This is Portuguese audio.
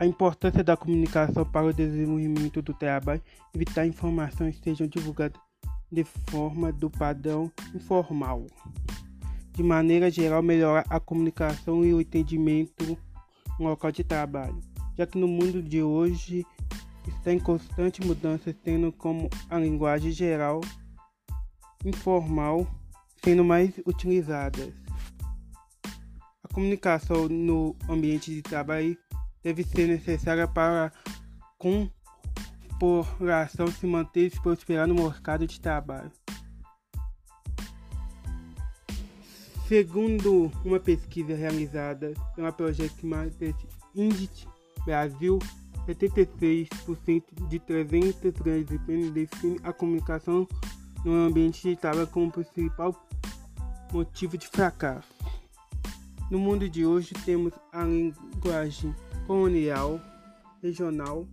A importância da comunicação para o desenvolvimento do trabalho, evitar informações sejam divulgadas de forma do padrão informal. De maneira geral, melhorar a comunicação e o entendimento no local de trabalho, já que no mundo de hoje está em constante mudança, tendo como a linguagem geral informal sendo mais utilizada. A comunicação no ambiente de trabalho deve ser necessária para a corporação se manter e prosperar no mercado de trabalho. Segundo uma pesquisa realizada pela Project Market Index Brasil, 76% de 300 grandes empresas definem a comunicação no ambiente trabalho como principal motivo de fracasso. No mundo de hoje temos a linguagem colonial, regional